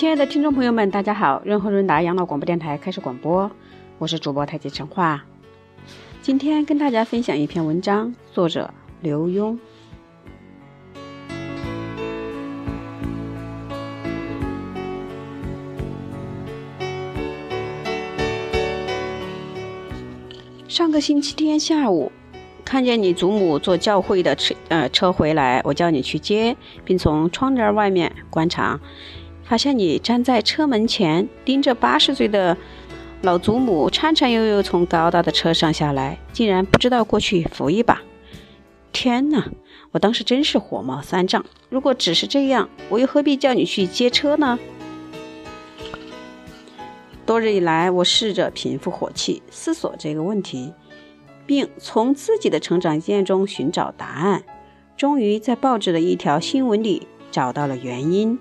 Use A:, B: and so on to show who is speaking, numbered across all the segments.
A: 亲爱的听众朋友们，大家好！润和润达养老广播电台开始广播，我是主播太极陈化。今天跟大家分享一篇文章，作者刘墉。上个星期天下午，看见你祖母坐教会的车呃车回来，我叫你去接，并从窗帘外面观察。发现你站在车门前，盯着八十岁的老祖母颤颤悠悠从高大的车上下来，竟然不知道过去扶一把。天哪！我当时真是火冒三丈。如果只是这样，我又何必叫你去接车呢？多日以来，我试着平复火气，思索这个问题，并从自己的成长经验中寻找答案。终于在报纸的一条新闻里找到了原因。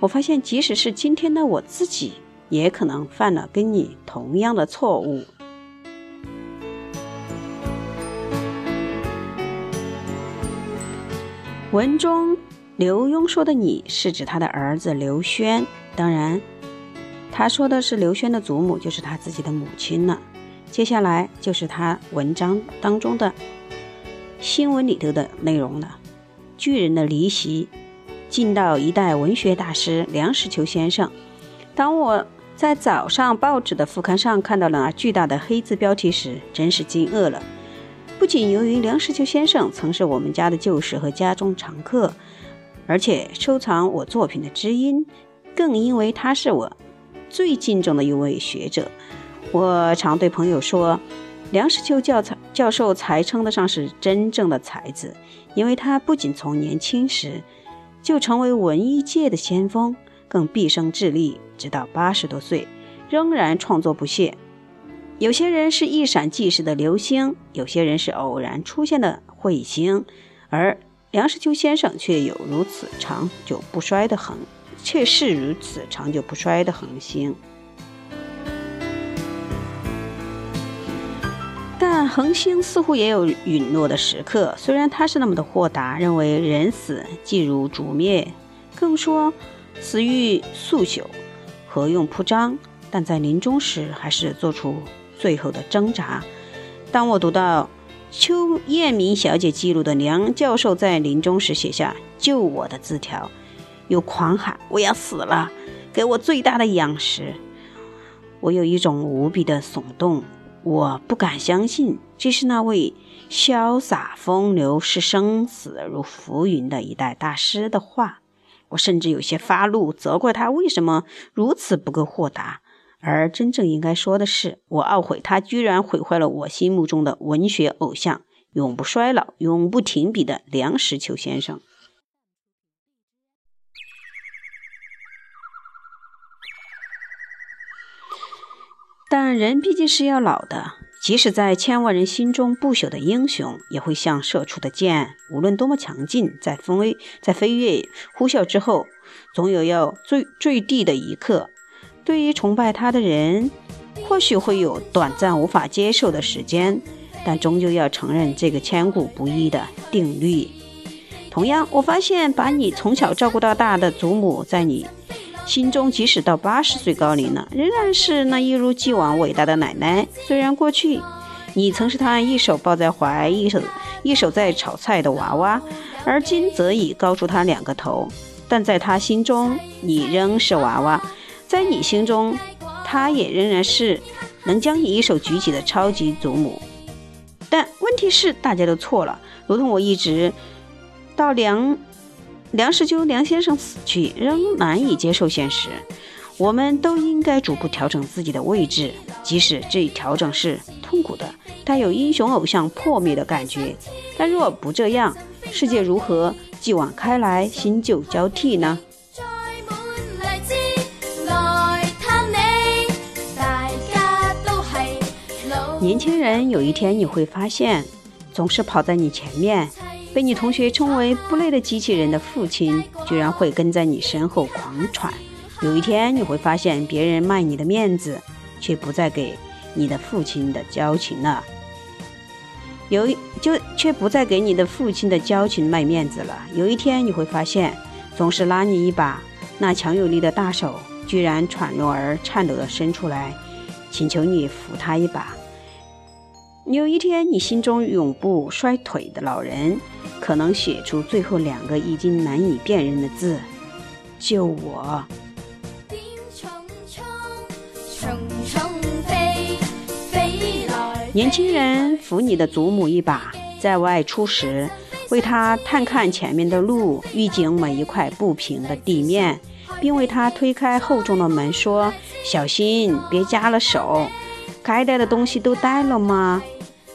A: 我发现，即使是今天的我自己，也可能犯了跟你同样的错误。文中刘墉说的“你”是指他的儿子刘轩，当然，他说的是刘轩的祖母，就是他自己的母亲了。接下来就是他文章当中的新闻里头的内容了：巨人的离席。进到一代文学大师梁实秋先生。当我在早上报纸的副刊上看到了巨大的黑字标题时，真是惊愕了。不仅由于梁实秋先生曾是我们家的旧识和家中常客，而且收藏我作品的知音，更因为他是我最敬重的一位学者。我常对朋友说，梁实秋教才教授才称得上是真正的才子，因为他不仅从年轻时。就成为文艺界的先锋，更毕生致力，直到八十多岁，仍然创作不懈。有些人是一闪即逝的流星，有些人是偶然出现的彗星，而梁实秋先生却有如此长久不衰的恒，却是如此长久不衰的恒星。恒星似乎也有陨落的时刻。虽然他是那么的豁达，认为人死即如烛灭，更说死欲速朽，何用铺张？但在临终时，还是做出最后的挣扎。当我读到邱艳明小姐记录的梁教授在临终时写下“救我”的字条，又狂喊“我要死了，给我最大的养时”，我有一种无比的耸动。我不敢相信，这是那位潇洒风流、视生死如浮云的一代大师的话。我甚至有些发怒，责怪他为什么如此不够豁达。而真正应该说的是，我懊悔他居然毁坏了我心目中的文学偶像，永不衰老、永不停笔的梁实秋先生。但人毕竟是要老的，即使在千万人心中不朽的英雄，也会像射出的箭，无论多么强劲，在飞在飞跃呼啸之后，总有要坠坠地的一刻。对于崇拜他的人，或许会有短暂无法接受的时间，但终究要承认这个千古不易的定律。同样，我发现把你从小照顾到大的祖母，在你。心中即使到八十岁高龄了，仍然是那一如既往伟大的奶奶。虽然过去你曾是她一手抱在怀，一手一手在炒菜的娃娃，而今则已高出她两个头，但在她心中，你仍是娃娃；在你心中，她也仍然是能将你一手举起的超级祖母。但问题是，大家都错了，如同我一直到梁。梁实秋梁先生死去，仍难以接受现实。我们都应该逐步调整自己的位置，即使这一调整是痛苦的，带有英雄偶像破灭的感觉。但若不这样，世界如何继往开来，新旧交替呢？年轻人，有一天你会发现，总是跑在你前面。被你同学称为“不累的机器人”的父亲，居然会跟在你身后狂喘。有一天，你会发现别人卖你的面子，却不再给你的父亲的交情了。有就却不再给你的父亲的交情卖面子了。有一天，你会发现，总是拉你一把那强有力的大手，居然喘弱而颤抖地伸出来，请求你扶他一把。有一天，你心中永不衰退的老人，可能写出最后两个已经难以辨认的字：“救我。”年轻人扶你的祖母一把，在外出时，为他探看前面的路，预警每一块不平的地面，并为他推开厚重的门，说：“小心，别夹了手。该带的东西都带了吗？”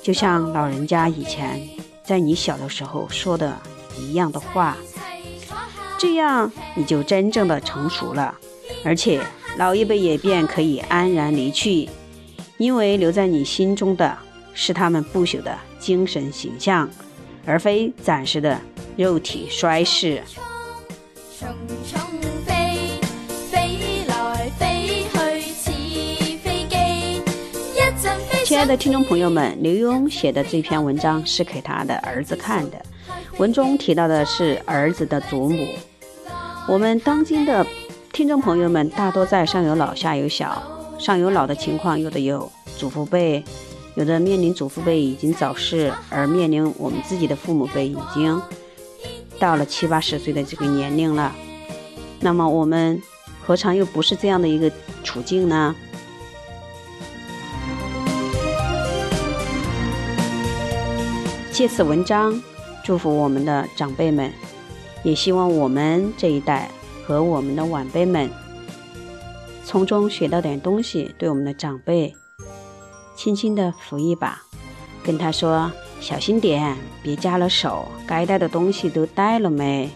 A: 就像老人家以前在你小的时候说的一样的话，这样你就真正的成熟了，而且老一辈也便可以安然离去，因为留在你心中的是他们不朽的精神形象，而非暂时的肉体衰逝。亲爱的听众朋友们，刘墉写的这篇文章是给他的儿子看的。文中提到的是儿子的祖母。我们当今的听众朋友们大多在上有老下有小，上有老的情况，有的有祖父辈，有的面临祖父辈已经早逝，而面临我们自己的父母辈已经到了七八十岁的这个年龄了。那么我们何尝又不是这样的一个处境呢？借此文章，祝福我们的长辈们，也希望我们这一代和我们的晚辈们从中学到点东西。对我们的长辈，轻轻的扶一把，跟他说：“小心点，别夹了手。该带的东西都带了没？”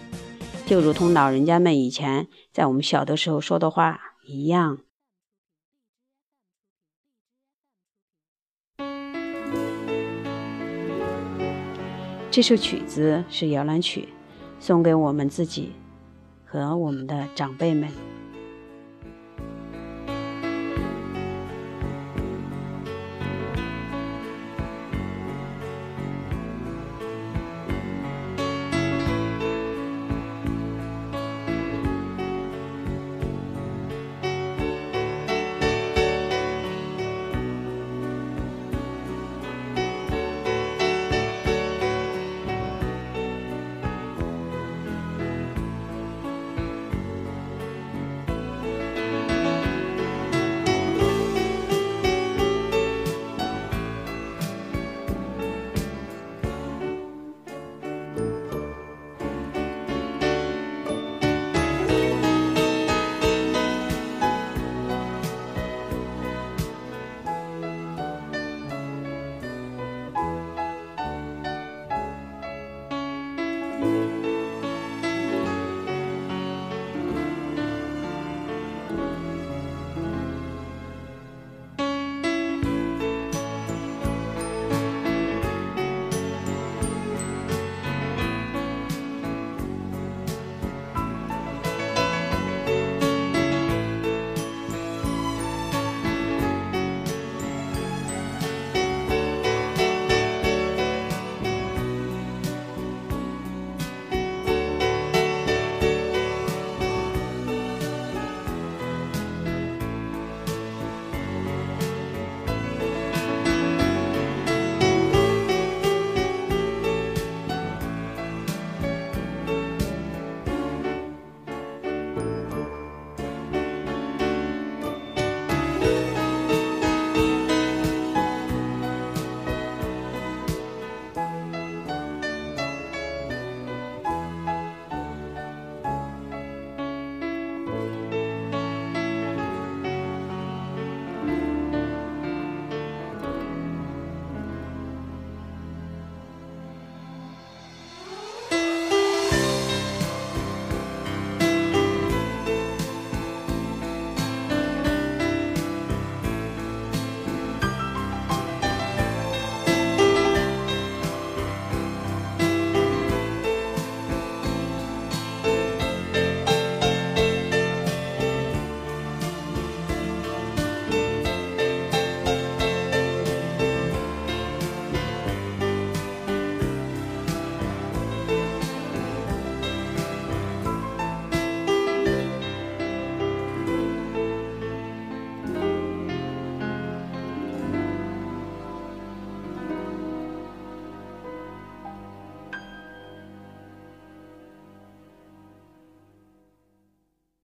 A: 就如同老人家们以前在我们小的时候说的话一样。这首曲子是摇篮曲，送给我们自己和我们的长辈们。